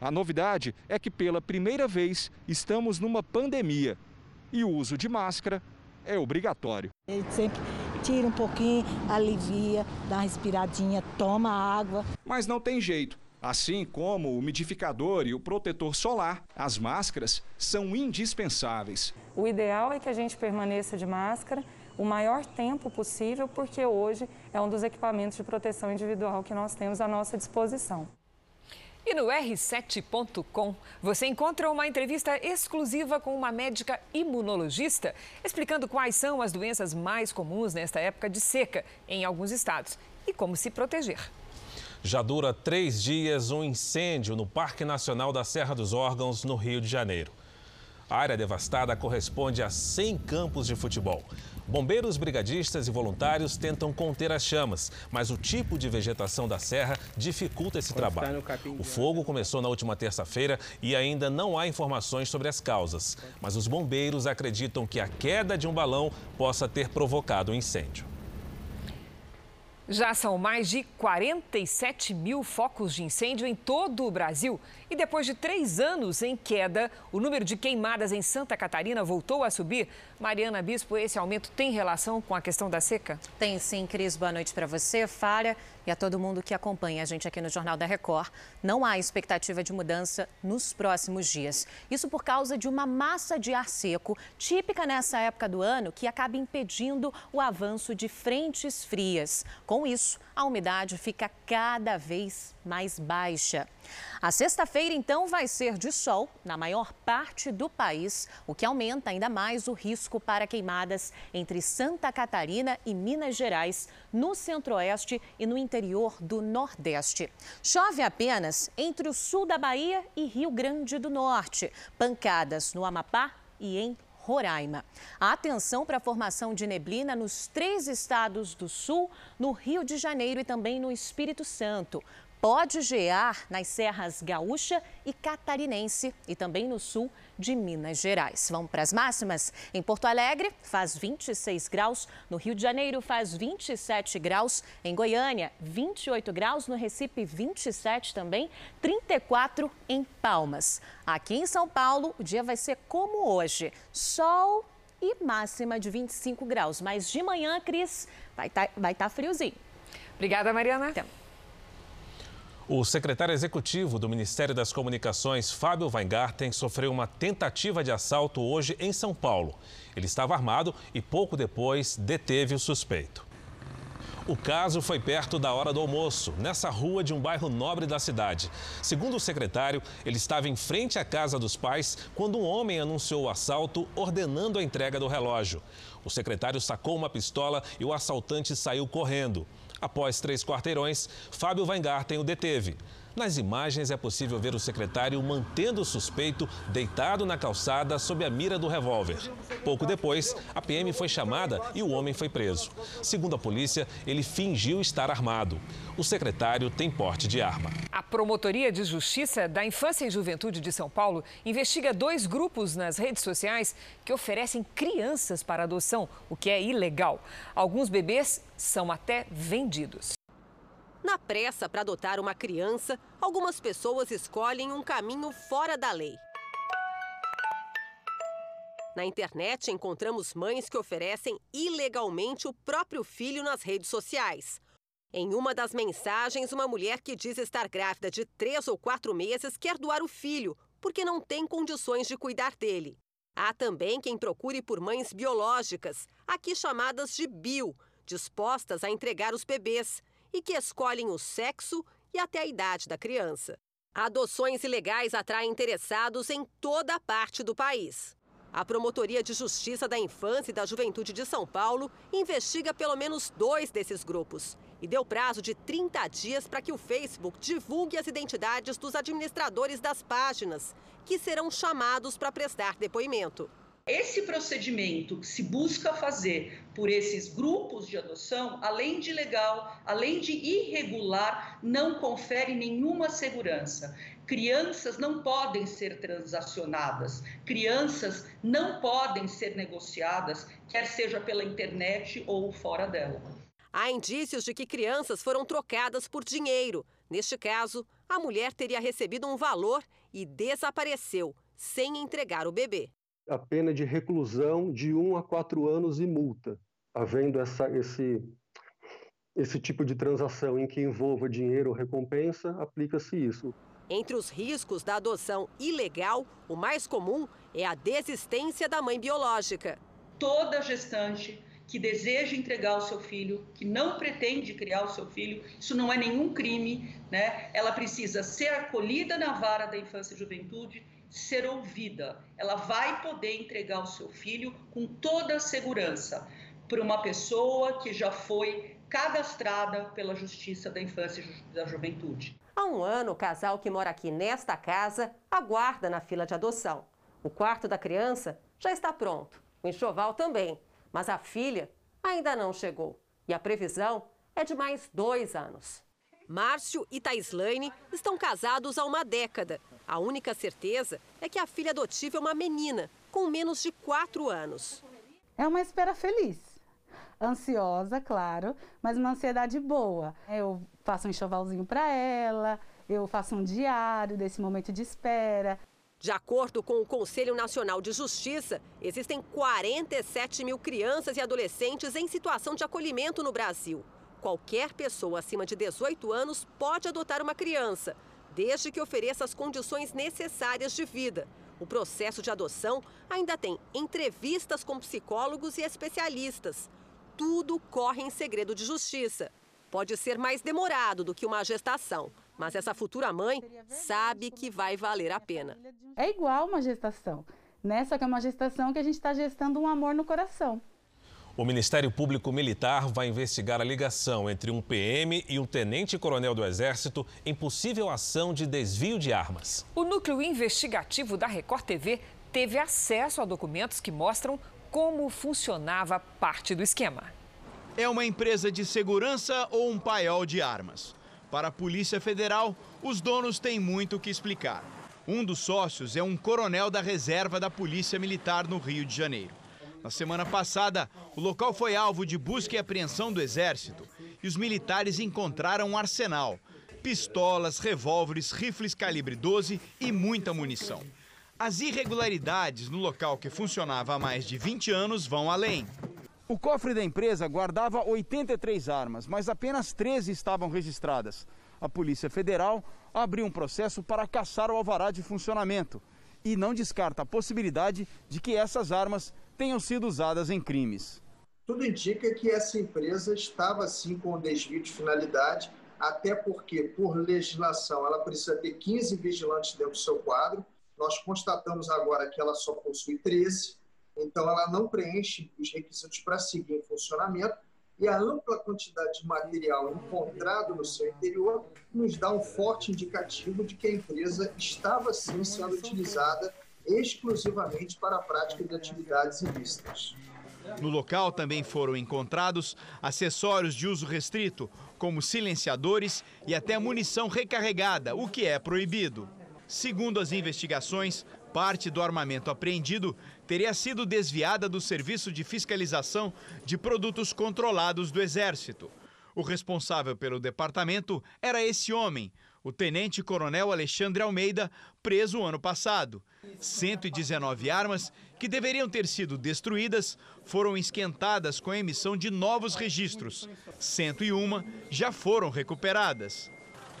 A novidade é que, pela primeira vez, estamos numa pandemia e o uso de máscara é obrigatório. Ele sempre tira um pouquinho, alivia, dá uma respiradinha, toma água. Mas não tem jeito. Assim como o umidificador e o protetor solar, as máscaras são indispensáveis. O ideal é que a gente permaneça de máscara o maior tempo possível, porque hoje é um dos equipamentos de proteção individual que nós temos à nossa disposição. E no R7.com você encontra uma entrevista exclusiva com uma médica imunologista explicando quais são as doenças mais comuns nesta época de seca em alguns estados e como se proteger. Já dura três dias um incêndio no Parque Nacional da Serra dos Órgãos, no Rio de Janeiro. A área devastada corresponde a 100 campos de futebol. Bombeiros, brigadistas e voluntários tentam conter as chamas, mas o tipo de vegetação da serra dificulta esse trabalho. O fogo começou na última terça-feira e ainda não há informações sobre as causas. Mas os bombeiros acreditam que a queda de um balão possa ter provocado o um incêndio. Já são mais de 47 mil focos de incêndio em todo o Brasil. E depois de três anos em queda, o número de queimadas em Santa Catarina voltou a subir. Mariana Bispo, esse aumento tem relação com a questão da seca? Tem sim, Cris. Boa noite para você, Fária, e a todo mundo que acompanha a gente aqui no Jornal da Record. Não há expectativa de mudança nos próximos dias. Isso por causa de uma massa de ar seco, típica nessa época do ano, que acaba impedindo o avanço de frentes frias. Com isso, a umidade fica cada vez mais baixa. A sexta-feira, então, vai ser de sol na maior parte do país, o que aumenta ainda mais o risco para queimadas entre Santa Catarina e Minas Gerais, no centro-oeste e no interior do Nordeste. Chove apenas entre o sul da Bahia e Rio Grande do Norte. Pancadas no Amapá e em Roraima. Atenção para a formação de neblina nos três estados do sul, no Rio de Janeiro e também no Espírito Santo pode gear nas serras gaúcha e catarinense e também no sul de Minas Gerais. Vamos para as máximas? Em Porto Alegre faz 26 graus, no Rio de Janeiro faz 27 graus, em Goiânia 28 graus, no Recife 27 também, 34 em Palmas. Aqui em São Paulo o dia vai ser como hoje, sol e máxima de 25 graus, mas de manhã, Cris, vai estar tá, vai tá friozinho. Obrigada, Mariana. Até. O secretário executivo do Ministério das Comunicações, Fábio Weingarten, sofreu uma tentativa de assalto hoje em São Paulo. Ele estava armado e pouco depois deteve o suspeito. O caso foi perto da hora do almoço, nessa rua de um bairro nobre da cidade. Segundo o secretário, ele estava em frente à casa dos pais quando um homem anunciou o assalto, ordenando a entrega do relógio. O secretário sacou uma pistola e o assaltante saiu correndo. Após três quarteirões, Fábio Weingarten o deteve. Nas imagens é possível ver o secretário mantendo o suspeito deitado na calçada sob a mira do revólver. Pouco depois, a PM foi chamada e o homem foi preso. Segundo a polícia, ele fingiu estar armado. O secretário tem porte de arma. A Promotoria de Justiça da Infância e Juventude de São Paulo investiga dois grupos nas redes sociais que oferecem crianças para adoção, o que é ilegal. Alguns bebês são até vendidos. Na pressa para adotar uma criança, algumas pessoas escolhem um caminho fora da lei. Na internet encontramos mães que oferecem ilegalmente o próprio filho nas redes sociais. Em uma das mensagens, uma mulher que diz estar grávida de três ou quatro meses quer doar o filho, porque não tem condições de cuidar dele. Há também quem procure por mães biológicas, aqui chamadas de bio, dispostas a entregar os bebês e que escolhem o sexo e até a idade da criança. Adoções ilegais atraem interessados em toda a parte do país. A Promotoria de Justiça da Infância e da Juventude de São Paulo investiga pelo menos dois desses grupos e deu prazo de 30 dias para que o Facebook divulgue as identidades dos administradores das páginas, que serão chamados para prestar depoimento. Esse procedimento que se busca fazer por esses grupos de adoção, além de legal, além de irregular, não confere nenhuma segurança. Crianças não podem ser transacionadas, crianças não podem ser negociadas, quer seja pela internet ou fora dela. Há indícios de que crianças foram trocadas por dinheiro. Neste caso, a mulher teria recebido um valor e desapareceu, sem entregar o bebê a pena de reclusão de 1 a 4 anos e multa. Havendo essa, esse, esse tipo de transação em que envolva dinheiro ou recompensa, aplica-se isso. Entre os riscos da adoção ilegal, o mais comum é a desistência da mãe biológica. Toda gestante que deseja entregar o seu filho, que não pretende criar o seu filho, isso não é nenhum crime, né? Ela precisa ser acolhida na vara da infância e juventude ser ouvida. Ela vai poder entregar o seu filho com toda a segurança para uma pessoa que já foi cadastrada pela Justiça da Infância e da Juventude. Há um ano, o casal que mora aqui nesta casa aguarda na fila de adoção. O quarto da criança já está pronto, o enxoval também, mas a filha ainda não chegou. E a previsão é de mais dois anos. Márcio e Taislaine estão casados há uma década a única certeza é que a filha adotiva é uma menina, com menos de 4 anos. É uma espera feliz. Ansiosa, claro, mas uma ansiedade boa. Eu faço um enxovalzinho para ela, eu faço um diário desse momento de espera. De acordo com o Conselho Nacional de Justiça, existem 47 mil crianças e adolescentes em situação de acolhimento no Brasil. Qualquer pessoa acima de 18 anos pode adotar uma criança desde que ofereça as condições necessárias de vida. O processo de adoção ainda tem entrevistas com psicólogos e especialistas. Tudo corre em segredo de justiça. Pode ser mais demorado do que uma gestação, mas essa futura mãe sabe que vai valer a pena. É igual uma gestação, né? Só que é uma gestação que a gente está gestando um amor no coração. O Ministério Público Militar vai investigar a ligação entre um PM e um tenente-coronel do Exército em possível ação de desvio de armas. O núcleo investigativo da Record TV teve acesso a documentos que mostram como funcionava parte do esquema. É uma empresa de segurança ou um paiol de armas? Para a Polícia Federal, os donos têm muito o que explicar. Um dos sócios é um coronel da reserva da Polícia Militar no Rio de Janeiro. Na semana passada, o local foi alvo de busca e apreensão do Exército e os militares encontraram um arsenal: pistolas, revólveres, rifles calibre 12 e muita munição. As irregularidades no local que funcionava há mais de 20 anos vão além. O cofre da empresa guardava 83 armas, mas apenas 13 estavam registradas. A Polícia Federal abriu um processo para caçar o alvará de funcionamento e não descarta a possibilidade de que essas armas tenham sido usadas em crimes. Tudo indica que essa empresa estava sim com desvio de finalidade, até porque, por legislação, ela precisa ter 15 vigilantes dentro do seu quadro. Nós constatamos agora que ela só possui 13, então ela não preenche os requisitos para seguir em funcionamento e a ampla quantidade de material encontrado no seu interior nos dá um forte indicativo de que a empresa estava sim sendo utilizada exclusivamente para a prática de atividades ilícitas. No local também foram encontrados acessórios de uso restrito, como silenciadores e até munição recarregada, o que é proibido. Segundo as investigações, parte do armamento apreendido teria sido desviada do Serviço de Fiscalização de Produtos Controlados do Exército. O responsável pelo departamento era esse homem, o tenente-coronel Alexandre Almeida, preso ano passado. 119 armas que deveriam ter sido destruídas foram esquentadas com a emissão de novos registros. 101 já foram recuperadas.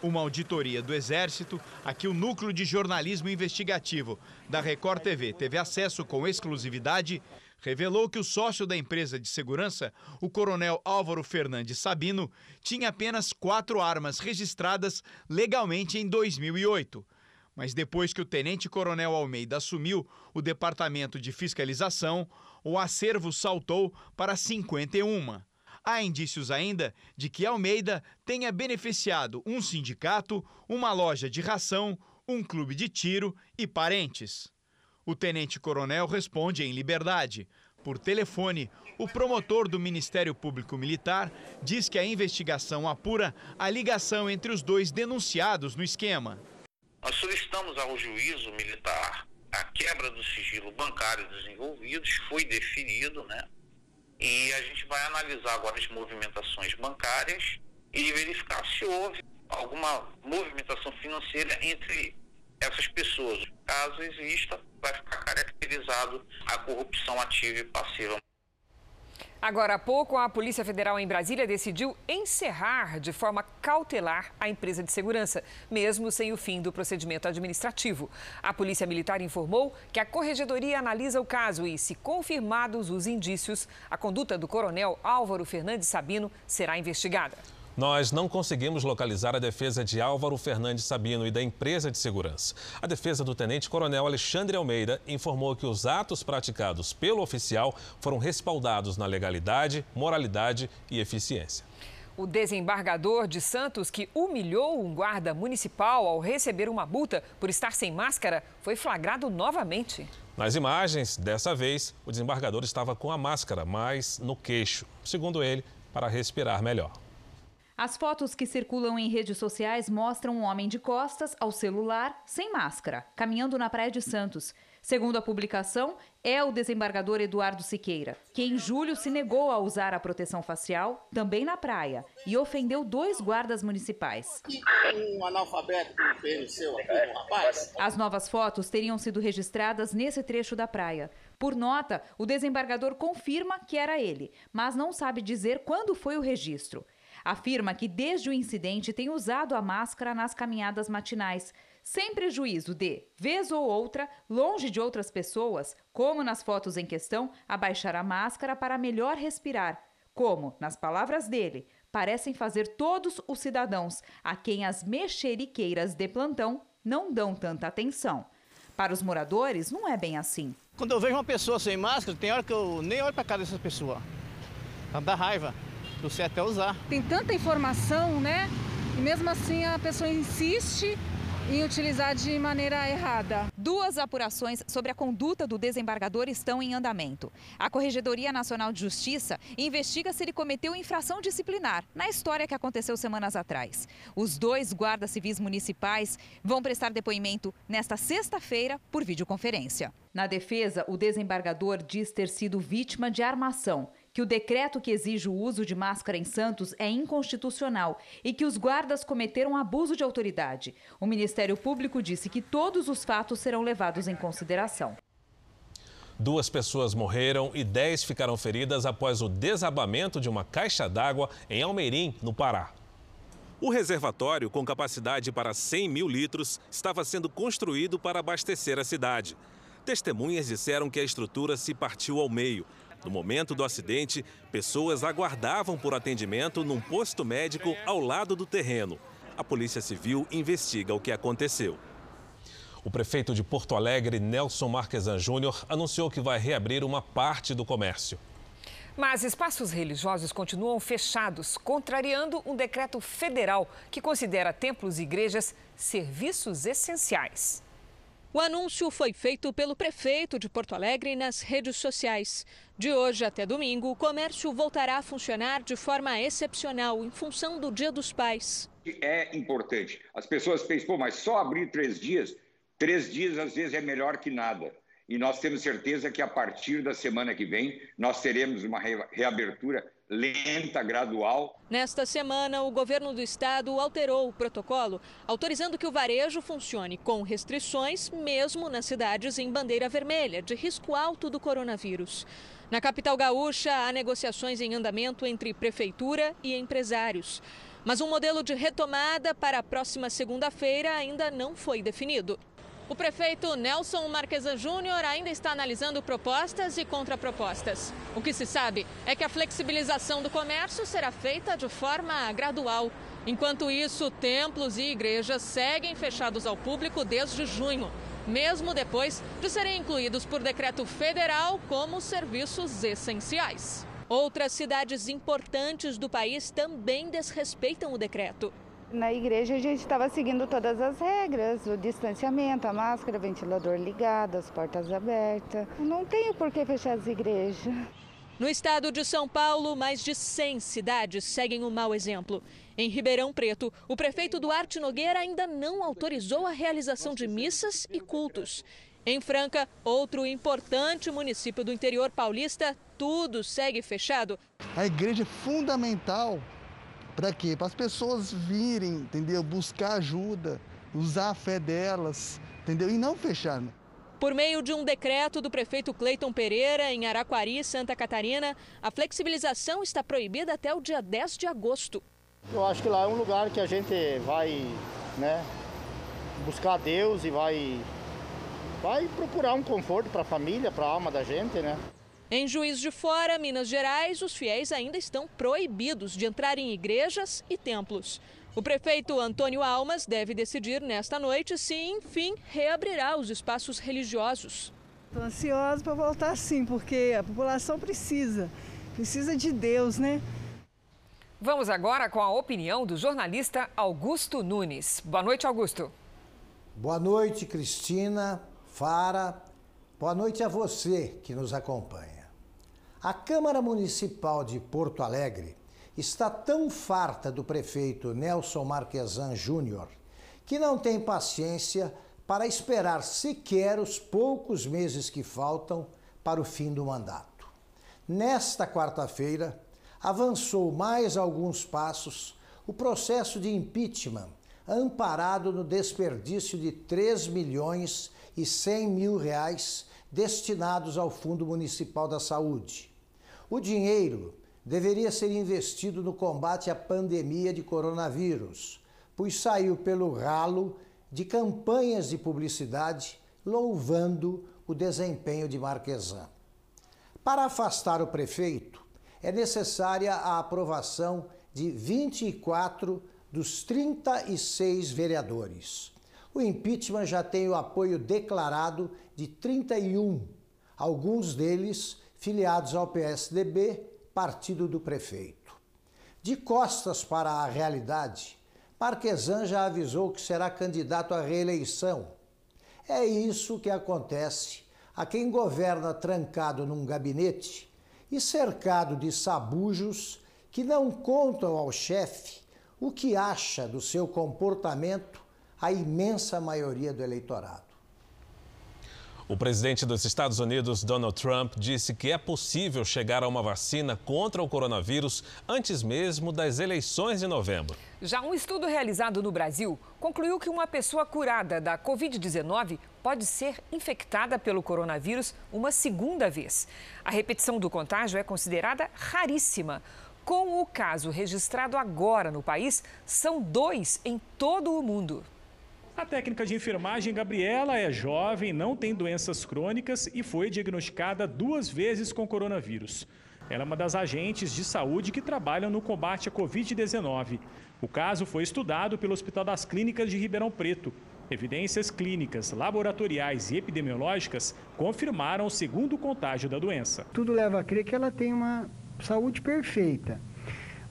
Uma auditoria do Exército, a que o Núcleo de Jornalismo Investigativo da Record TV teve acesso com exclusividade, revelou que o sócio da empresa de segurança, o coronel Álvaro Fernandes Sabino, tinha apenas quatro armas registradas legalmente em 2008. Mas depois que o tenente-coronel Almeida assumiu o departamento de fiscalização, o acervo saltou para 51. Há indícios ainda de que Almeida tenha beneficiado um sindicato, uma loja de ração, um clube de tiro e parentes. O tenente-coronel responde em liberdade. Por telefone, o promotor do Ministério Público Militar diz que a investigação apura a ligação entre os dois denunciados no esquema. Nós solicitamos ao juízo militar a quebra do sigilo bancário dos envolvidos, foi definido, né? E a gente vai analisar agora as movimentações bancárias e verificar se houve alguma movimentação financeira entre essas pessoas. Caso exista, vai ficar caracterizado a corrupção ativa e passiva. Agora há pouco, a Polícia Federal em Brasília decidiu encerrar de forma cautelar a empresa de segurança, mesmo sem o fim do procedimento administrativo. A Polícia Militar informou que a Corregedoria analisa o caso e, se confirmados os indícios, a conduta do coronel Álvaro Fernandes Sabino será investigada. Nós não conseguimos localizar a defesa de Álvaro Fernandes Sabino e da empresa de segurança. A defesa do tenente-coronel Alexandre Almeida informou que os atos praticados pelo oficial foram respaldados na legalidade, moralidade e eficiência. O desembargador de Santos, que humilhou um guarda municipal ao receber uma multa por estar sem máscara, foi flagrado novamente. Nas imagens, dessa vez, o desembargador estava com a máscara, mas no queixo, segundo ele, para respirar melhor. As fotos que circulam em redes sociais mostram um homem de costas ao celular, sem máscara, caminhando na Praia de Santos. Segundo a publicação, é o desembargador Eduardo Siqueira, que em julho se negou a usar a proteção facial, também na praia, e ofendeu dois guardas municipais. Um analfabeto que seu um rapaz. As novas fotos teriam sido registradas nesse trecho da praia. Por nota, o desembargador confirma que era ele, mas não sabe dizer quando foi o registro afirma que desde o incidente tem usado a máscara nas caminhadas matinais, sem prejuízo de, vez ou outra, longe de outras pessoas, como nas fotos em questão, abaixar a máscara para melhor respirar, como, nas palavras dele, parecem fazer todos os cidadãos a quem as mexeriqueiras de plantão não dão tanta atenção. Para os moradores, não é bem assim. Quando eu vejo uma pessoa sem máscara, tem hora que eu nem olho para cara dessa pessoa. Dá raiva do certo é usar. Tem tanta informação, né? E mesmo assim a pessoa insiste em utilizar de maneira errada. Duas apurações sobre a conduta do desembargador estão em andamento. A Corregedoria Nacional de Justiça investiga se ele cometeu infração disciplinar na história que aconteceu semanas atrás. Os dois guardas civis municipais vão prestar depoimento nesta sexta-feira por videoconferência. Na defesa, o desembargador diz ter sido vítima de armação que o decreto que exige o uso de máscara em Santos é inconstitucional e que os guardas cometeram abuso de autoridade. O Ministério Público disse que todos os fatos serão levados em consideração. Duas pessoas morreram e dez ficaram feridas após o desabamento de uma caixa d'água em Almeirim, no Pará. O reservatório, com capacidade para 100 mil litros, estava sendo construído para abastecer a cidade. Testemunhas disseram que a estrutura se partiu ao meio no momento do acidente, pessoas aguardavam por atendimento num posto médico ao lado do terreno. A Polícia Civil investiga o que aconteceu. O prefeito de Porto Alegre, Nelson Marquesan Júnior, anunciou que vai reabrir uma parte do comércio. Mas espaços religiosos continuam fechados, contrariando um decreto federal que considera templos e igrejas serviços essenciais. O anúncio foi feito pelo prefeito de Porto Alegre nas redes sociais. De hoje até domingo, o comércio voltará a funcionar de forma excepcional em função do Dia dos Pais. É importante. As pessoas pensam, pô, mas só abrir três dias? Três dias às vezes é melhor que nada. e nós temos certeza que a partir da semana que vem nós teremos uma reabertura lenta, gradual. Nesta semana, o governo do estado alterou o protocolo, autorizando que o varejo funcione com restrições, mesmo nas cidades em bandeira vermelha, de risco alto do coronavírus. Na capital gaúcha, há negociações em andamento entre prefeitura e empresários. Mas um modelo de retomada para a próxima segunda-feira ainda não foi definido. O prefeito Nelson Marquesan Júnior ainda está analisando propostas e contrapropostas. O que se sabe é que a flexibilização do comércio será feita de forma gradual. Enquanto isso, templos e igrejas seguem fechados ao público desde junho, mesmo depois de serem incluídos por decreto federal como serviços essenciais. Outras cidades importantes do país também desrespeitam o decreto. Na igreja a gente estava seguindo todas as regras, o distanciamento, a máscara, o ventilador ligado, as portas abertas. Não tenho por que fechar as igrejas. No estado de São Paulo, mais de 100 cidades seguem o um mau exemplo. Em Ribeirão Preto, o prefeito Duarte Nogueira ainda não autorizou a realização de missas e cultos. Em Franca, outro importante município do interior paulista, tudo segue fechado. A igreja é fundamental para quê? Para as pessoas virem, entendeu? Buscar ajuda, usar a fé delas, entendeu? E não fechar. Por meio de um decreto do prefeito Cleiton Pereira, em Araquari, Santa Catarina, a flexibilização está proibida até o dia 10 de agosto. Eu acho que lá é um lugar que a gente vai, né, buscar Deus e vai, vai procurar um conforto para a família, para a alma da gente, né? Em Juiz de Fora, Minas Gerais, os fiéis ainda estão proibidos de entrar em igrejas e templos. O prefeito Antônio Almas deve decidir nesta noite se, enfim, reabrirá os espaços religiosos. Estou ansiosa para voltar sim, porque a população precisa, precisa de Deus, né? Vamos agora com a opinião do jornalista Augusto Nunes. Boa noite, Augusto. Boa noite, Cristina, Fara. Boa noite a você que nos acompanha. A Câmara Municipal de Porto Alegre está tão farta do prefeito Nelson Marquesan Júnior que não tem paciência para esperar sequer os poucos meses que faltam para o fim do mandato. Nesta quarta-feira, avançou mais alguns passos o processo de impeachment, amparado no desperdício de 3 milhões e 100 mil reais destinados ao Fundo Municipal da Saúde. O dinheiro deveria ser investido no combate à pandemia de coronavírus, pois saiu pelo ralo de campanhas de publicidade louvando o desempenho de Marquesan. Para afastar o prefeito, é necessária a aprovação de 24 dos 36 vereadores. O impeachment já tem o apoio declarado de 31, alguns deles filiados ao PSDB, partido do prefeito. De costas para a realidade, Marquesan já avisou que será candidato à reeleição. É isso que acontece a quem governa trancado num gabinete e cercado de sabujos que não contam ao chefe o que acha do seu comportamento a imensa maioria do eleitorado. O presidente dos Estados Unidos, Donald Trump, disse que é possível chegar a uma vacina contra o coronavírus antes mesmo das eleições de novembro. Já um estudo realizado no Brasil concluiu que uma pessoa curada da Covid-19 pode ser infectada pelo coronavírus uma segunda vez. A repetição do contágio é considerada raríssima. Com o caso registrado agora no país, são dois em todo o mundo. A técnica de enfermagem Gabriela é jovem, não tem doenças crônicas e foi diagnosticada duas vezes com coronavírus. Ela é uma das agentes de saúde que trabalham no combate à Covid-19. O caso foi estudado pelo Hospital das Clínicas de Ribeirão Preto. Evidências clínicas, laboratoriais e epidemiológicas confirmaram o segundo contágio da doença. Tudo leva a crer que ela tem uma saúde perfeita.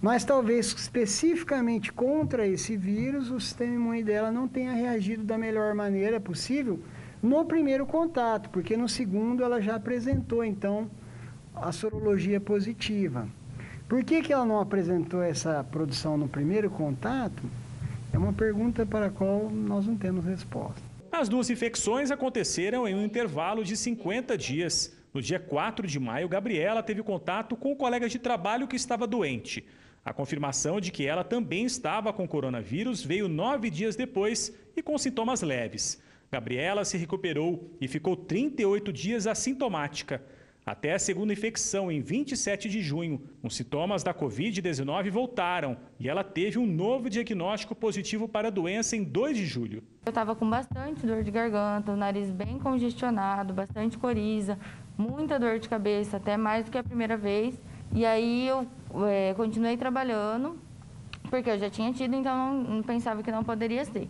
Mas talvez especificamente contra esse vírus, o sistema imune dela não tenha reagido da melhor maneira possível no primeiro contato, porque no segundo ela já apresentou então a sorologia positiva. Por que, que ela não apresentou essa produção no primeiro contato? É uma pergunta para a qual nós não temos resposta. As duas infecções aconteceram em um intervalo de 50 dias. No dia 4 de maio, Gabriela teve contato com um colega de trabalho que estava doente. A confirmação de que ela também estava com coronavírus veio nove dias depois e com sintomas leves. Gabriela se recuperou e ficou 38 dias assintomática. Até a segunda infecção, em 27 de junho, os sintomas da Covid-19 voltaram e ela teve um novo diagnóstico positivo para a doença em 2 de julho. Eu estava com bastante dor de garganta, o nariz bem congestionado, bastante coriza, muita dor de cabeça, até mais do que a primeira vez. E aí eu é, continuei trabalhando, porque eu já tinha tido, então não, não pensava que não poderia ser.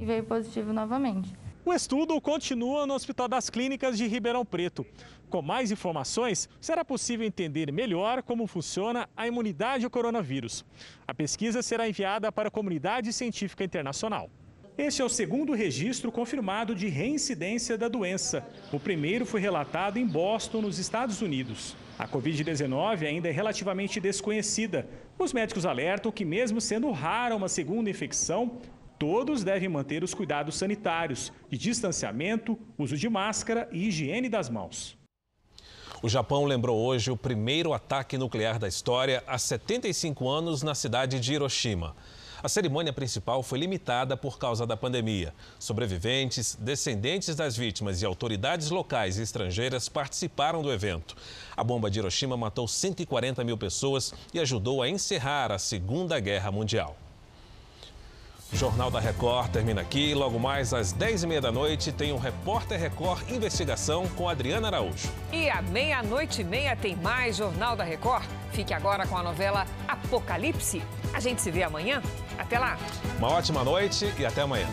E veio positivo novamente. O estudo continua no Hospital das Clínicas de Ribeirão Preto. Com mais informações, será possível entender melhor como funciona a imunidade ao coronavírus. A pesquisa será enviada para a comunidade científica internacional. Este é o segundo registro confirmado de reincidência da doença. O primeiro foi relatado em Boston, nos Estados Unidos. A Covid-19 ainda é relativamente desconhecida. Os médicos alertam que, mesmo sendo rara uma segunda infecção, todos devem manter os cuidados sanitários de distanciamento, uso de máscara e higiene das mãos. O Japão lembrou hoje o primeiro ataque nuclear da história há 75 anos na cidade de Hiroshima. A cerimônia principal foi limitada por causa da pandemia. Sobreviventes, descendentes das vítimas e autoridades locais e estrangeiras participaram do evento. A bomba de Hiroshima matou 140 mil pessoas e ajudou a encerrar a Segunda Guerra Mundial. O Jornal da Record termina aqui. Logo mais às 10h30 da noite tem o um Repórter Record Investigação com Adriana Araújo. E à meia-noite e meia tem mais Jornal da Record. Fique agora com a novela Apocalipse. A gente se vê amanhã. Até lá. Uma ótima noite e até amanhã.